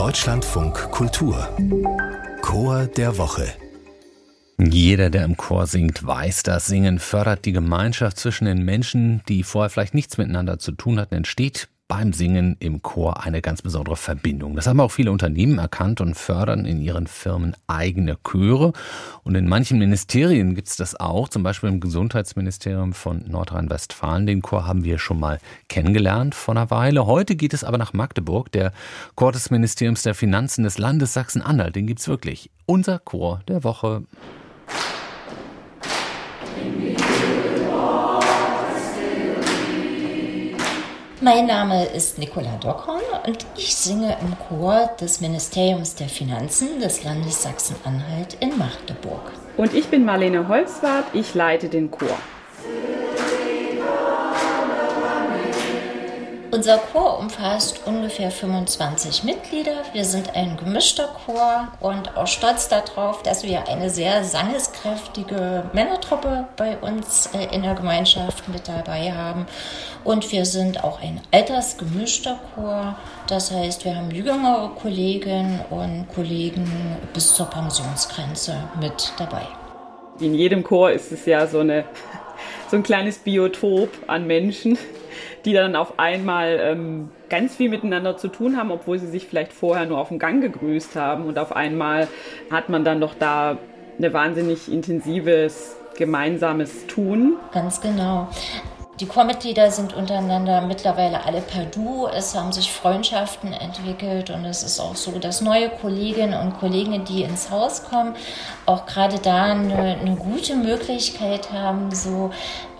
Deutschlandfunk Kultur. Chor der Woche. Jeder, der im Chor singt, weiß, das Singen fördert die Gemeinschaft zwischen den Menschen, die vorher vielleicht nichts miteinander zu tun hatten, entsteht beim Singen im Chor eine ganz besondere Verbindung. Das haben auch viele Unternehmen erkannt und fördern in ihren Firmen eigene Chöre. Und in manchen Ministerien gibt es das auch, zum Beispiel im Gesundheitsministerium von Nordrhein-Westfalen. Den Chor haben wir schon mal kennengelernt vor einer Weile. Heute geht es aber nach Magdeburg, der Chor des Ministeriums der Finanzen des Landes Sachsen-Anhalt. Den gibt es wirklich. Unser Chor der Woche. Mein Name ist Nicola Dockhorn und ich singe im Chor des Ministeriums der Finanzen des Landes Sachsen-Anhalt in Magdeburg. Und ich bin Marlene Holzwart, ich leite den Chor. Unser Chor umfasst ungefähr 25 Mitglieder. Wir sind ein gemischter Chor und auch stolz darauf, dass wir eine sehr sangeskräftige Männertruppe bei uns äh, in der Gemeinschaft mit dabei haben. Und wir sind auch ein altersgemischter Chor. Das heißt, wir haben jüngere Kolleginnen und Kollegen bis zur Pensionsgrenze mit dabei. In jedem Chor ist es ja so, eine, so ein kleines Biotop an Menschen die dann auf einmal ähm, ganz viel miteinander zu tun haben, obwohl sie sich vielleicht vorher nur auf dem Gang gegrüßt haben. Und auf einmal hat man dann doch da ein wahnsinnig intensives gemeinsames Tun. Ganz genau. Die Chormitglieder sind untereinander mittlerweile alle per Du. Es haben sich Freundschaften entwickelt und es ist auch so, dass neue Kolleginnen und Kollegen, die ins Haus kommen, auch gerade da eine, eine gute Möglichkeit haben, so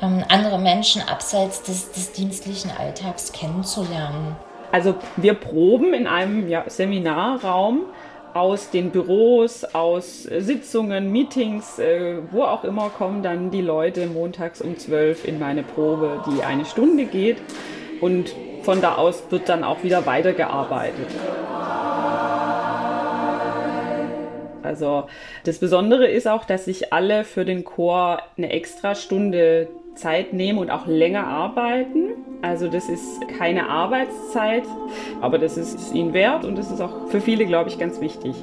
ähm, andere Menschen abseits des, des dienstlichen Alltags kennenzulernen. Also wir proben in einem ja, Seminarraum aus den Büros, aus Sitzungen, Meetings, äh, wo auch immer, kommen dann die Leute montags um 12 in meine Probe, die eine Stunde geht. Und von da aus wird dann auch wieder weitergearbeitet. Also das Besondere ist auch, dass sich alle für den Chor eine extra Stunde Zeit nehmen und auch länger arbeiten. Also das ist keine Arbeitszeit, aber das ist ihnen wert und das ist auch für viele, glaube ich, ganz wichtig.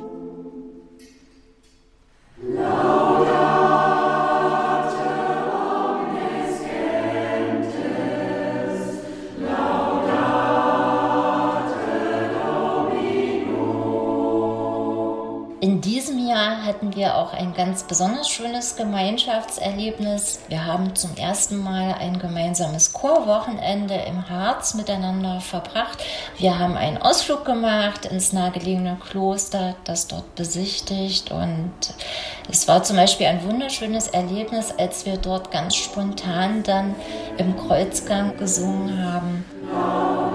In diesem Jahr hatten wir auch ein ganz besonders schönes Gemeinschaftserlebnis. Wir haben zum ersten Mal ein gemeinsames Chorwochenende im Harz miteinander verbracht. Wir haben einen Ausflug gemacht ins nahegelegene Kloster, das dort besichtigt und es war zum Beispiel ein wunderschönes Erlebnis, als wir dort ganz spontan dann im Kreuzgang gesungen haben.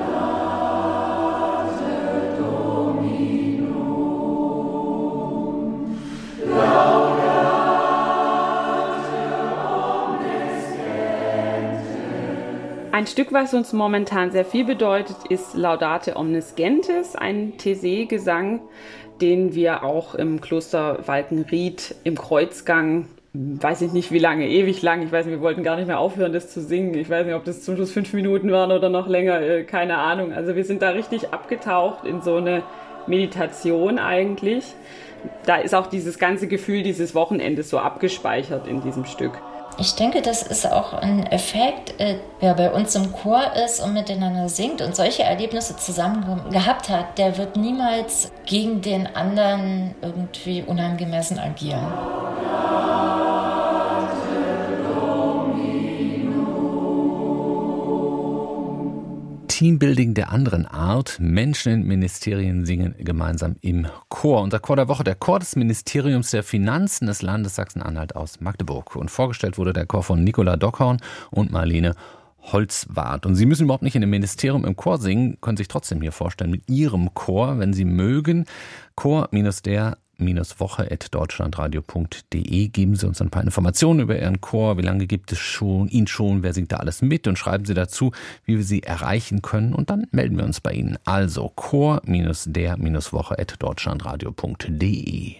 Ein Stück, was uns momentan sehr viel bedeutet, ist Laudate Omnis Gentes, ein Thésée-Gesang, den wir auch im Kloster Walkenried im Kreuzgang weiß ich nicht wie lange, ewig lang. Ich weiß nicht, wir wollten gar nicht mehr aufhören, das zu singen. Ich weiß nicht, ob das zum Schluss fünf Minuten waren oder noch länger, äh, keine Ahnung. Also wir sind da richtig abgetaucht in so eine Meditation eigentlich. Da ist auch dieses ganze Gefühl dieses Wochenendes so abgespeichert in diesem Stück. Ich denke, das ist auch ein Effekt, äh, wer bei uns im Chor ist und miteinander singt und solche Erlebnisse zusammen gehabt hat, der wird niemals gegen den anderen irgendwie unangemessen agieren. Teambuilding der anderen Art. Menschen in Ministerien singen gemeinsam im Chor. Unser Chor der Woche, der Chor des Ministeriums der Finanzen des Landes Sachsen-Anhalt aus Magdeburg. Und vorgestellt wurde der Chor von Nicola Dockhorn und Marlene Holzwart. Und Sie müssen überhaupt nicht in dem Ministerium im Chor singen, können sich trotzdem hier vorstellen mit Ihrem Chor, wenn Sie mögen. Chor-der woche.deutschlandradio.de. Geben Sie uns ein paar Informationen über Ihren Chor. Wie lange gibt es schon, ihn schon? Wer singt da alles mit? Und schreiben Sie dazu, wie wir Sie erreichen können. Und dann melden wir uns bei Ihnen. Also chor-der-woche.deutschlandradio.de.